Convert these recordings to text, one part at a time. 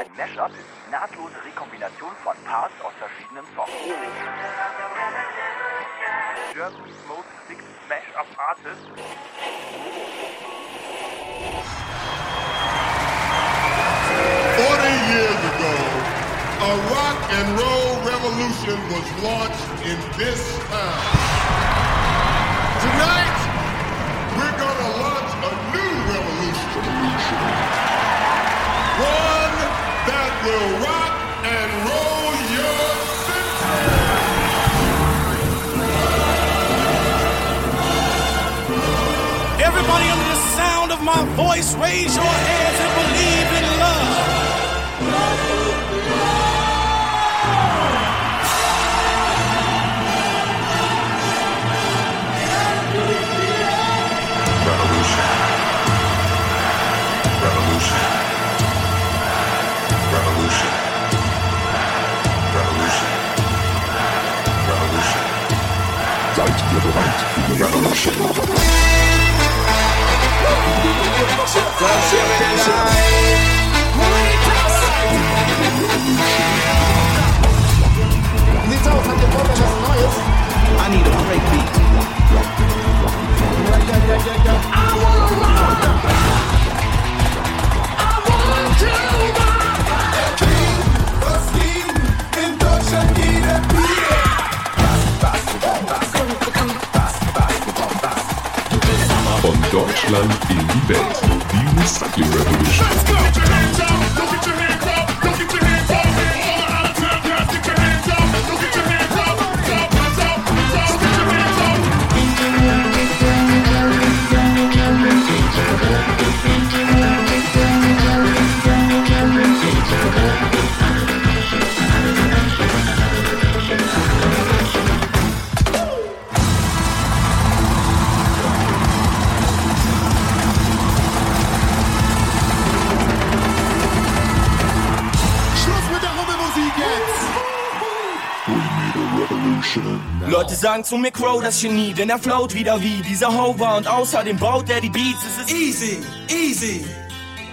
Ein Mashup ist die nahtlose Rekombination von Parts aus verschiedenen Songs. Germany's most sick smash-up artist. Forty years ago, a rock and roll revolution was launched in this town. Tonight, will rock and roll your Everybody under the sound of my voice, raise your hands and believe in Revolution? Ihr Bock auf was Neues? I need a breakbeat. Von Deutschland in die Welt. Die Recycling Revolution. Leute sagen zu mir Crow das Genie, denn er float wieder wie dieser Hover und außerdem baut er die Beats. Es ist easy, easy,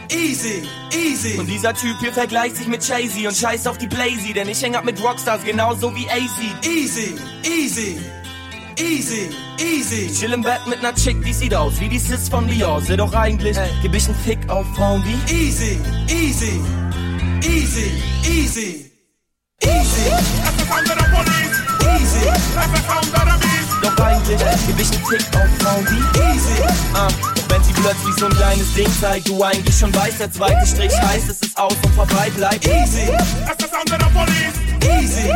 easy, easy. Und dieser Typ hier vergleicht sich mit Jay-Z und scheißt auf die Blazy, denn ich häng ab mit Rockstars genauso wie AC. Easy, easy. Easy, easy. Ich chill im Bett mit ner Chick, die sieht aus wie die Sis von Dior. Doch eigentlich, geb ich nen Fick auf Frauen wie Easy, easy, easy, easy. Easy. Easy. That's the Doch eigentlich geb ich nen Tick auf Frauen wie Easy. Ah, wenn sie plötzlich so ein kleines Ding zeigt, du eigentlich schon weißt, der zweite Strich heißt, es ist aus und vorbei bleibt. Easy. Easy.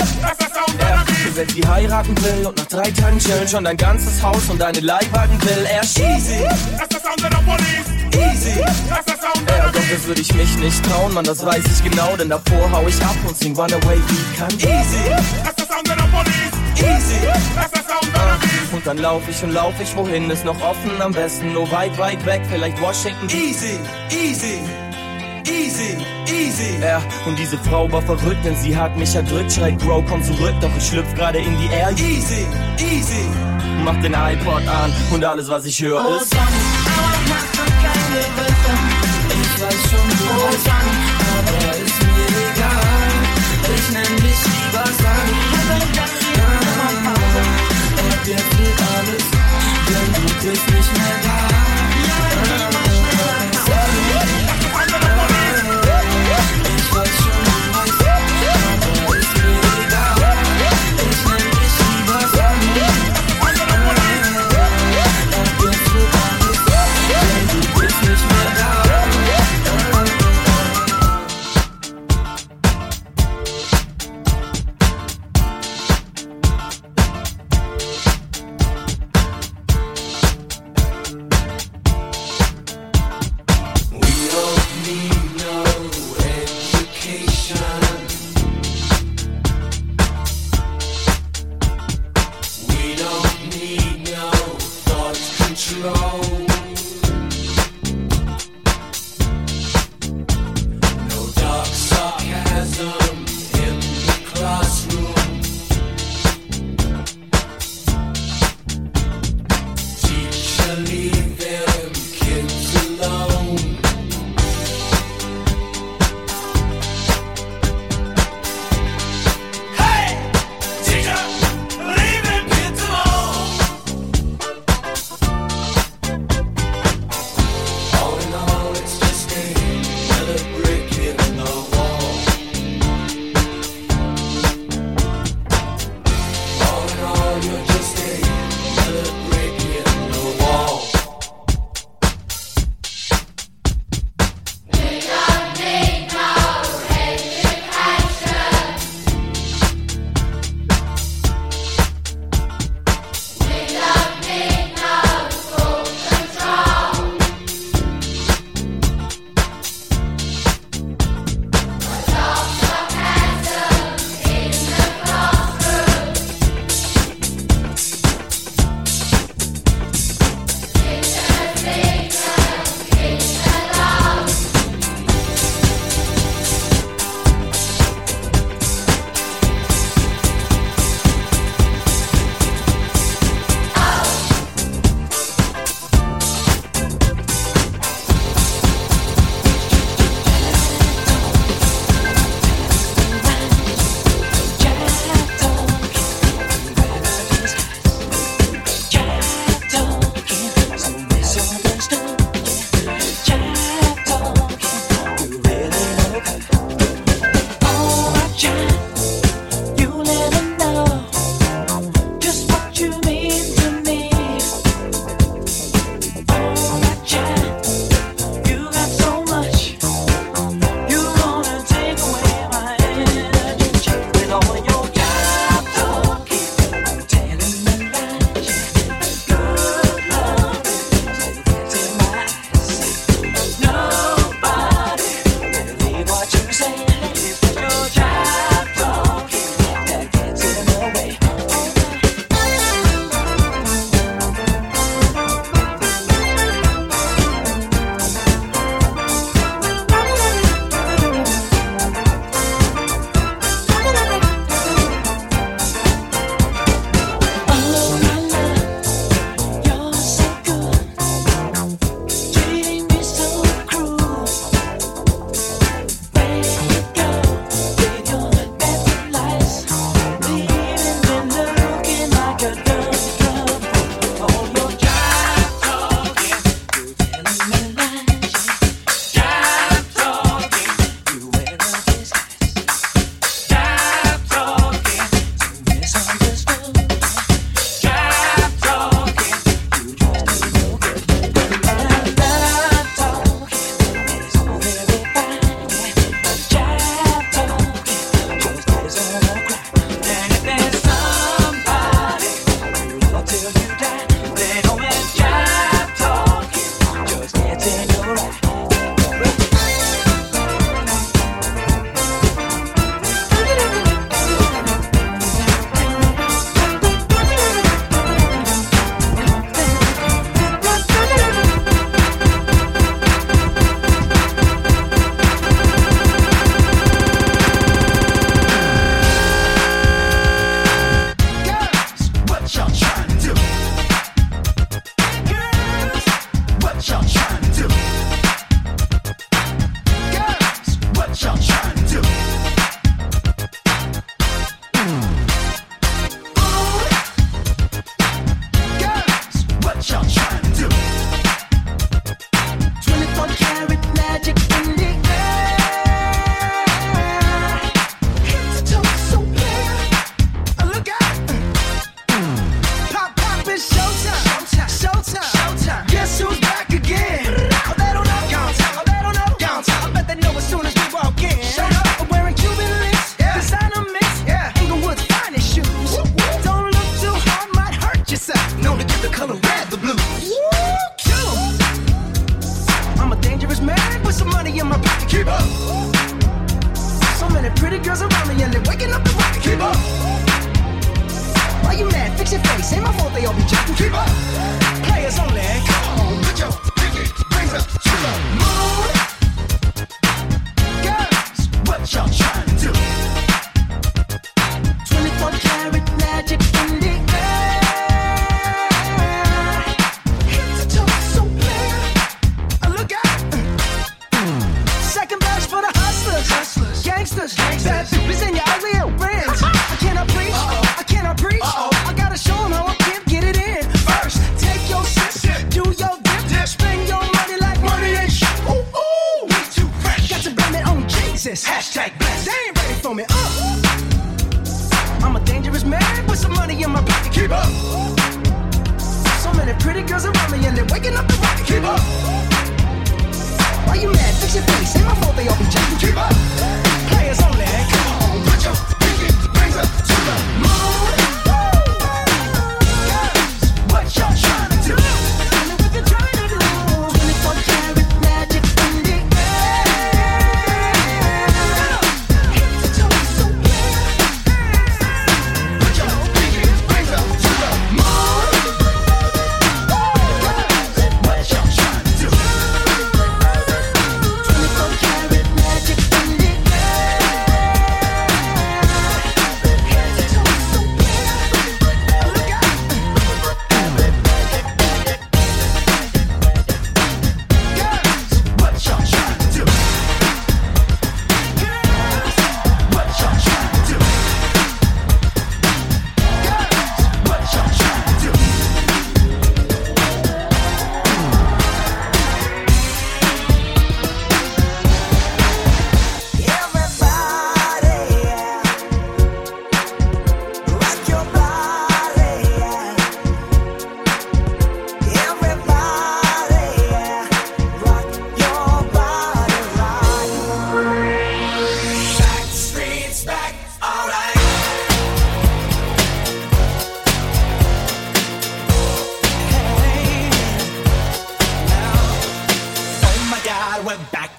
Ja, und wenn sie heiraten will und nach drei Tagen chillen schon dein ganzes Haus und deine Leihwagen will, er Easy. Easy. Ja, doch das würde ich mich nicht trauen, man, das weiß ich genau, denn davor hau ich ab und sing Runaway wie kann. Easy. Easy. Und dann lauf ich und lauf ich, wohin ist noch offen, am besten nur weit, weit weg, vielleicht Washington. Easy, easy. Easy, easy. Ja, und diese Frau war verrückt, denn sie hat mich erdrückt. Schreit, Bro, komm zurück, doch ich schlüpf gerade in die Air. Easy, easy. Mach den iPod an und alles, was ich höre, Oh, ist. Sonne, aber mach doch keine. Ich weiß schon, wo es an, aber ist mir egal. Ich nenn alles, denn du bist nicht mehr da. they all be jacked. Keep up.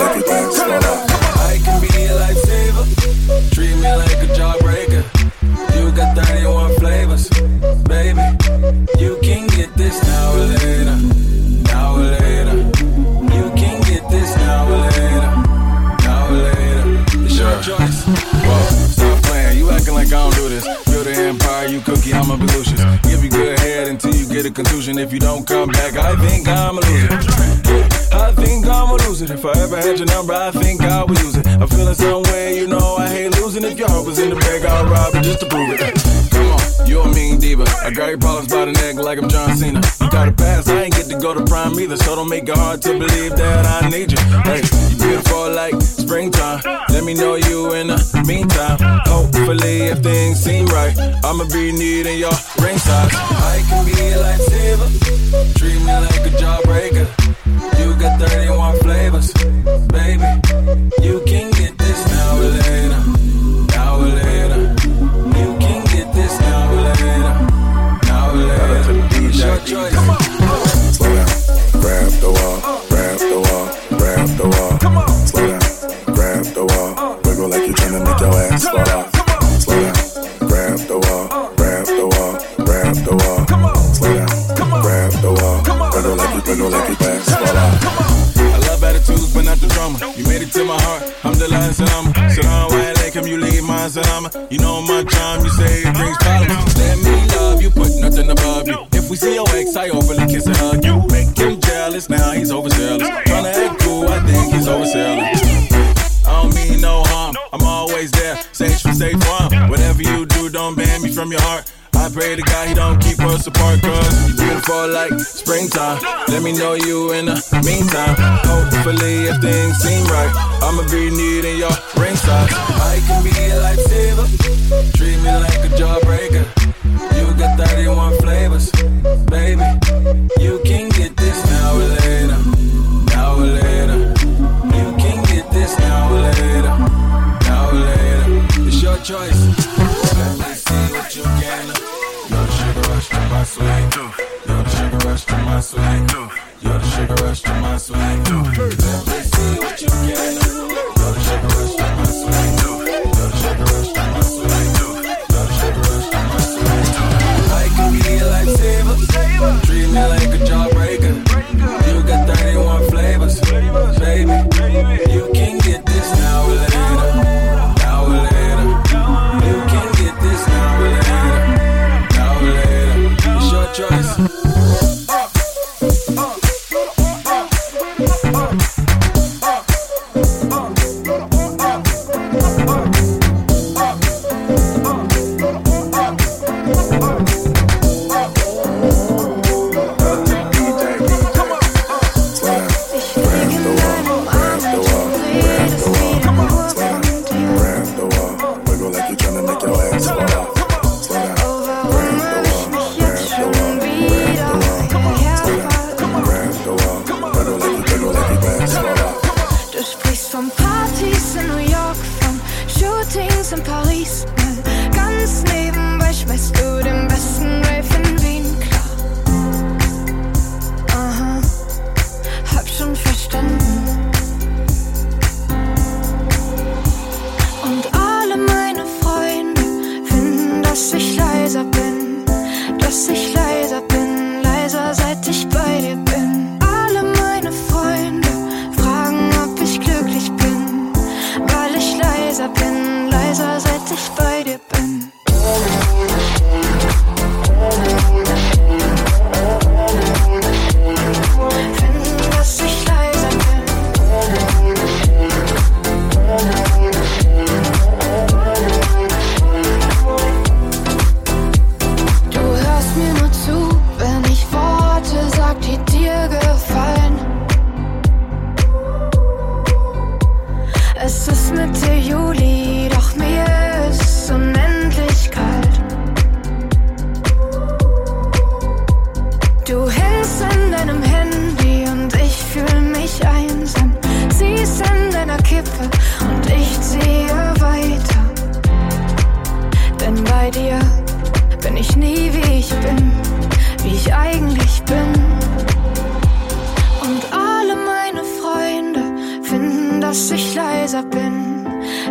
I can be a lifesaver. Treat me like a jawbreaker. You got 31 flavors, baby. You can get this now or later. Now or later. You can get this now or later. Now or later. It's your choice. Whoa, stop playing. You acting like I don't do this. Build an empire, you cookie, I'ma be Belushis. Give you good head until you get a contusion. If you don't come back, I think I'm a loser think I'm gonna lose it. If I ever had your number, I think I would use it. I'm feeling some way, you know I hate losing. If your heart was in the bag, I'll rob it just to prove it you a mean diva. I got your problems by the neck like I'm John Cena. You got a pass, I ain't get to go to prime either, so don't make it hard to believe that I need you. Hey, you beautiful like springtime. Let me know you in the meantime. Hopefully, if things seem right, I'ma be needing your ring size. I can be like lifesaver, treat me like a jawbreaker. You got 31 flavors, baby. You can get this now or later. To make your ass fall. Slow down, grab the wall, grab the wall, grab the wall. Slow down, grab the wall, wiggle like you wiggle like your ass fall off. I love attitudes, but not the drama. You made it to my heart. I'm the last salama. Sit down, why like him, you leave my salama. You know my charm, you say it brings problems. Let me love you, put nothing above you. If we see your ex, I overly kiss and hug you. Make him jealous, now he's overzealous. Tryna act cool, I think he's overzealous. Whatever you do, don't ban me from your heart. I pray to God he don't keep us apart, cause you beautiful like springtime. Let me know you in the meantime. Hopefully, if things seem right, I'ma be needing your ring size. I can be a lifesaver, treat me like a jawbreaker. You got 31 flavors, baby. Choice. Let me see what you can the sugar rush to my swing. You're bei dir bin ich nie wie ich bin, wie ich eigentlich bin. Und alle meine Freunde finden, dass ich leiser bin,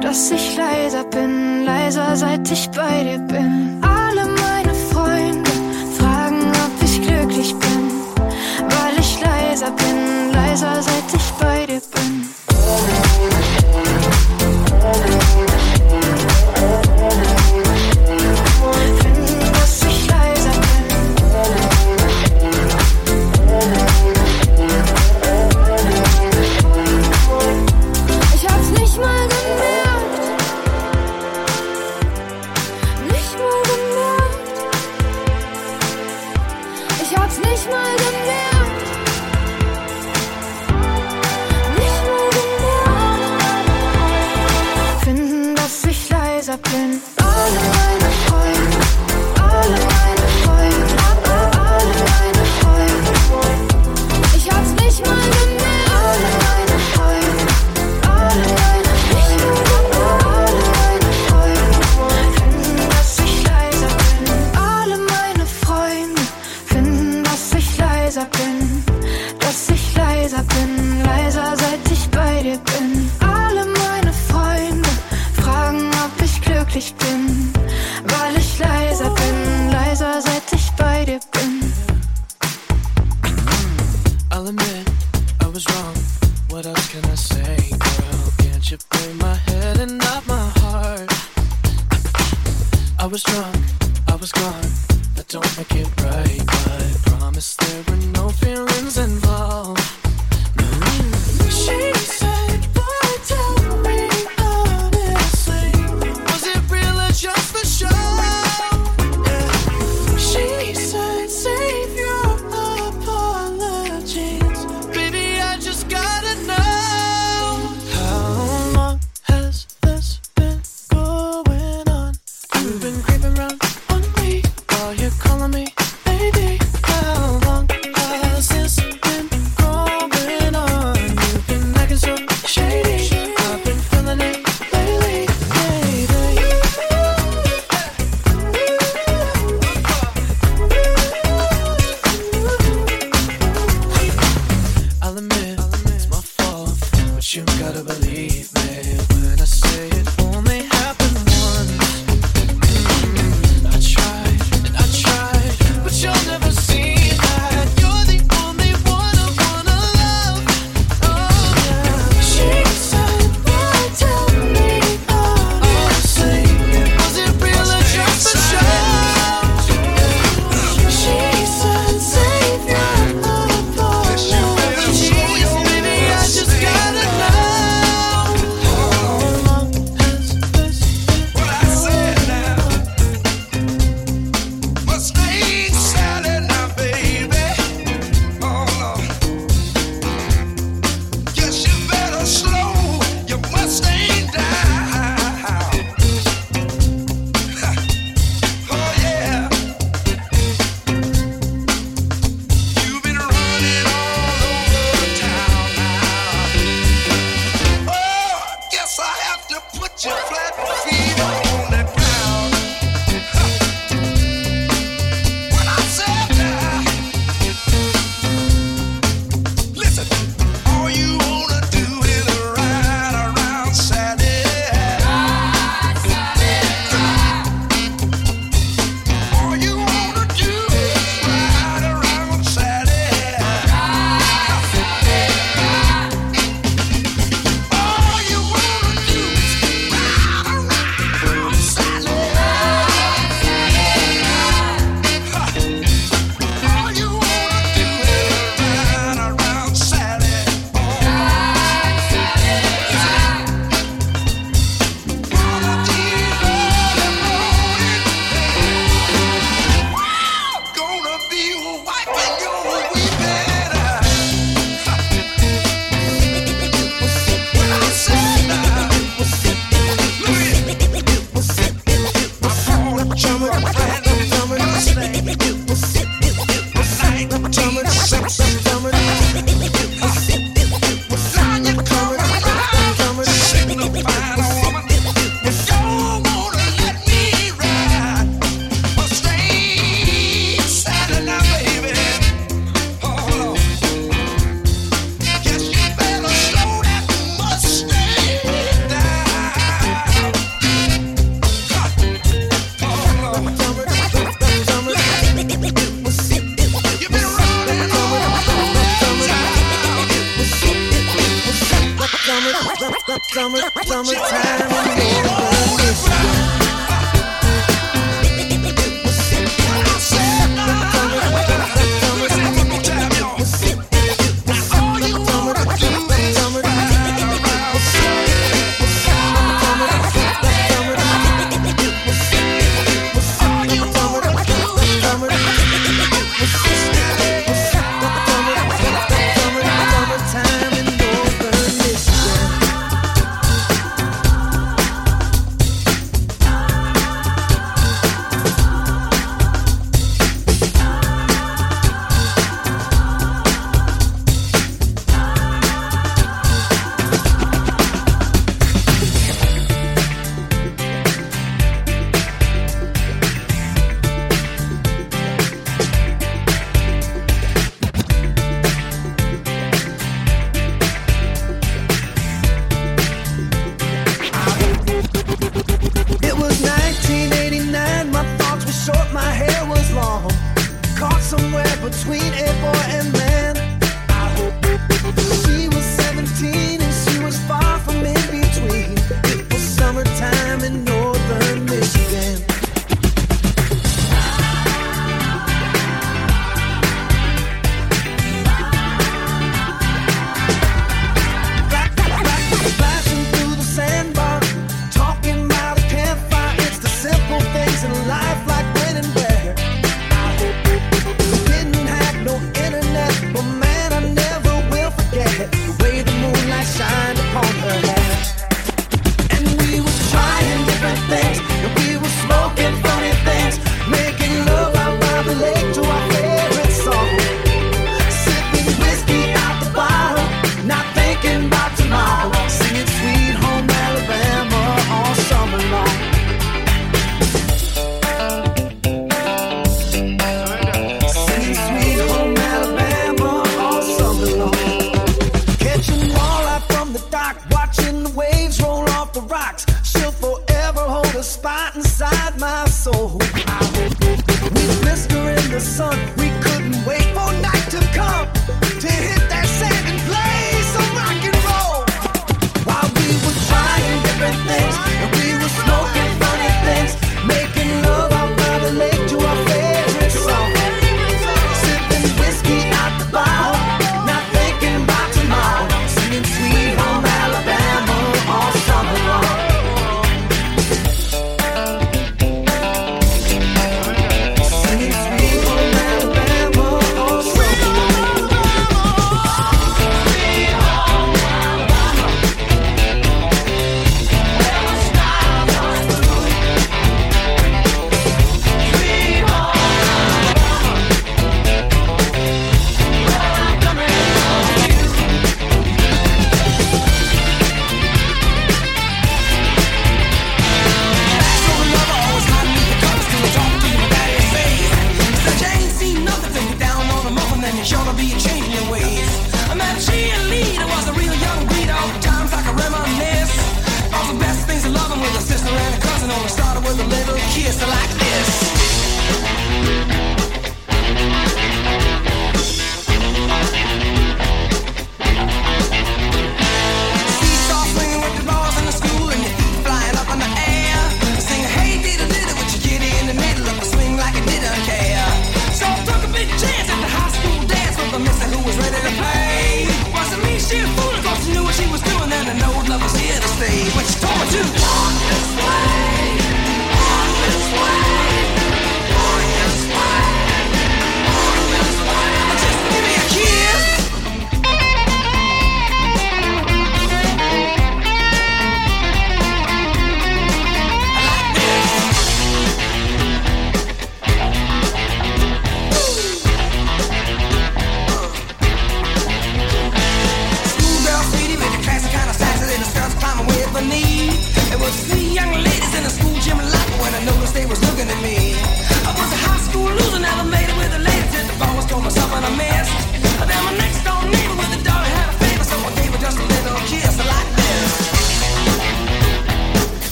dass ich leiser bin, leiser seit ich bei dir bin. Alle meine Freunde fragen, ob ich glücklich bin, weil ich leiser bin, leiser seit ich bei dir bin.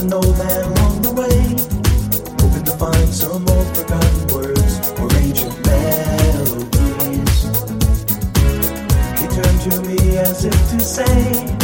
an old man along the way, hoping to find some old forgotten words or ancient melodies. He turned to me as if to say.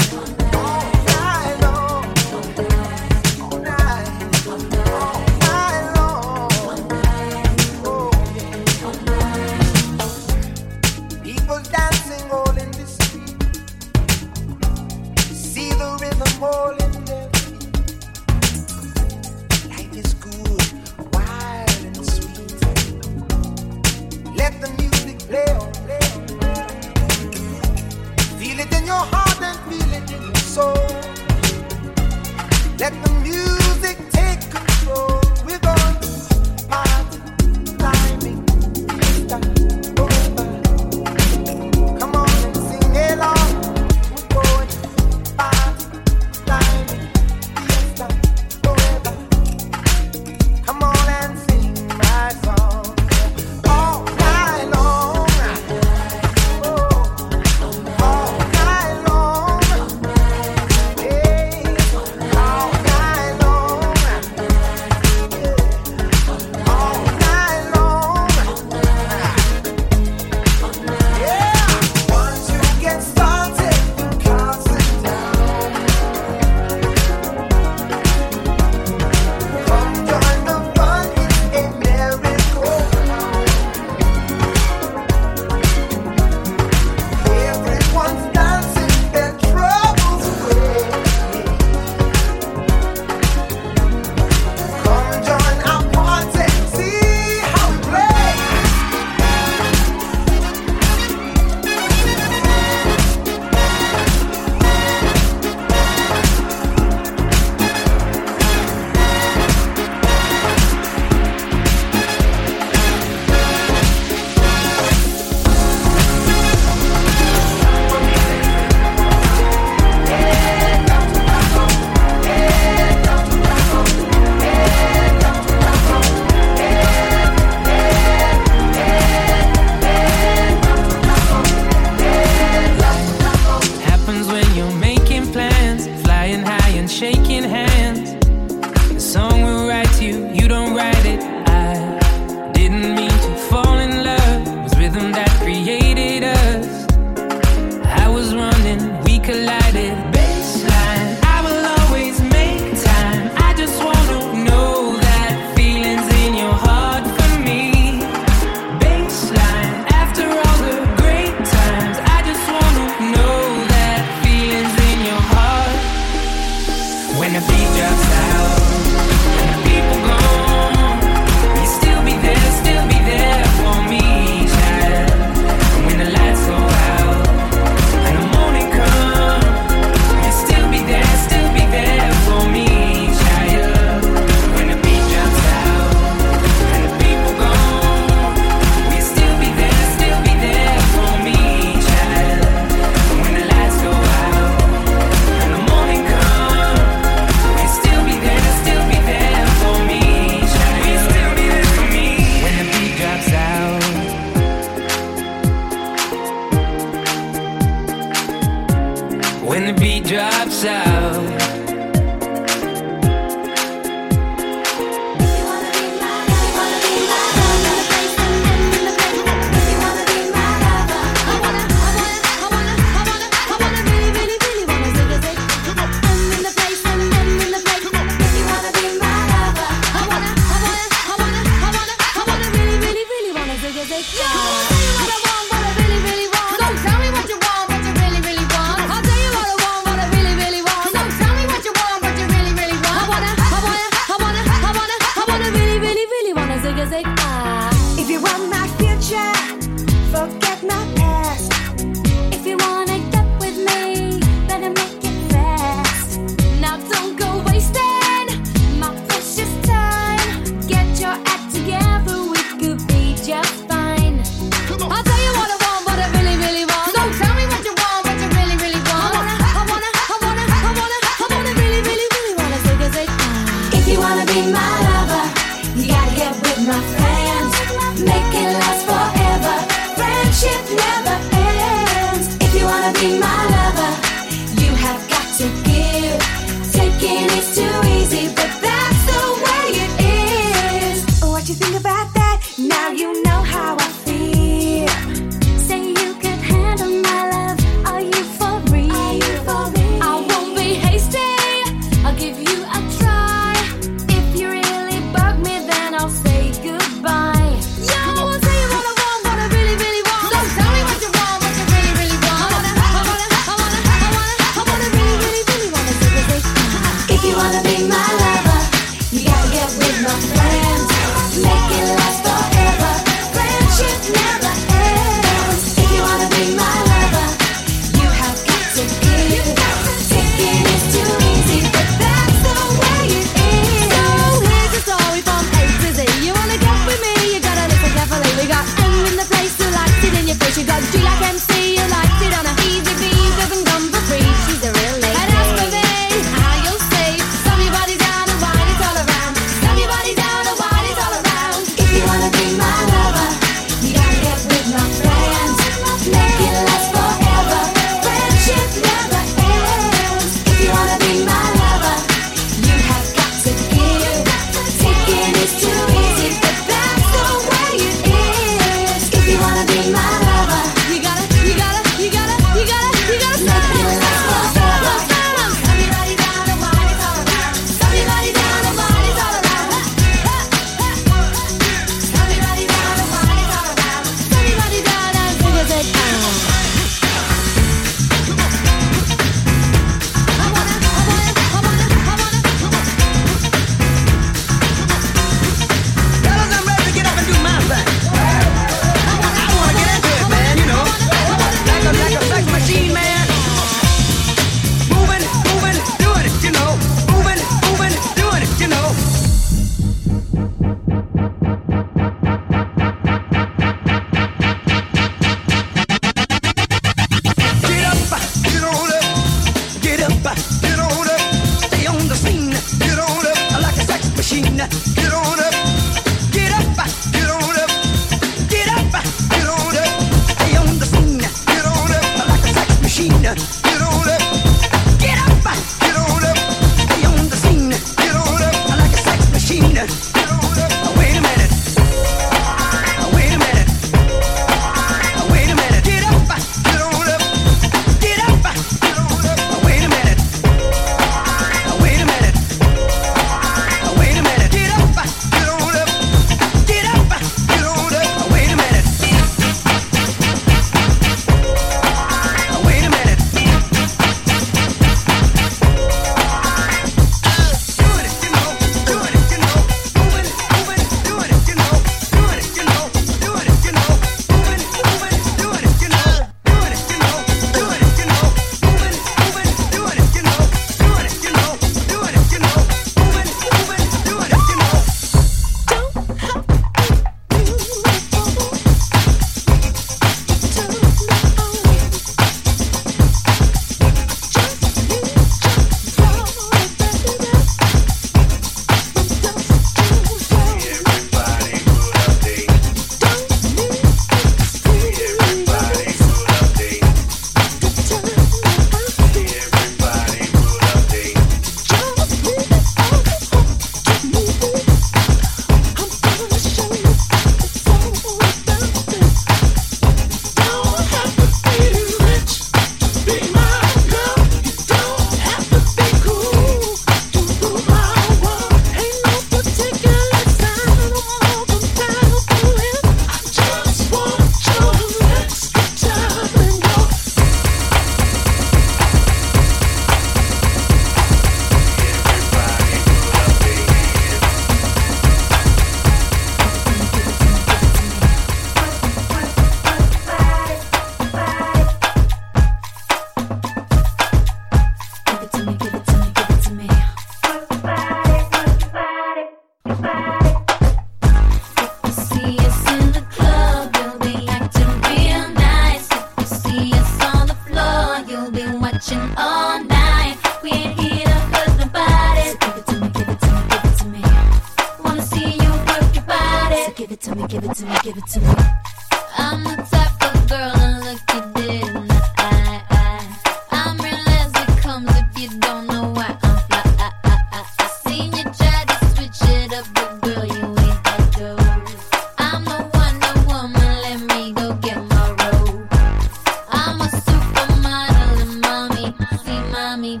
mommy.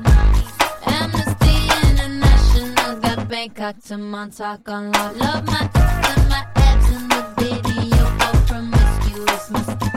Amnesty International got Bangkok to Montauk on love. Love my tits and my abs in the video. Oh, promiscuous mosquito.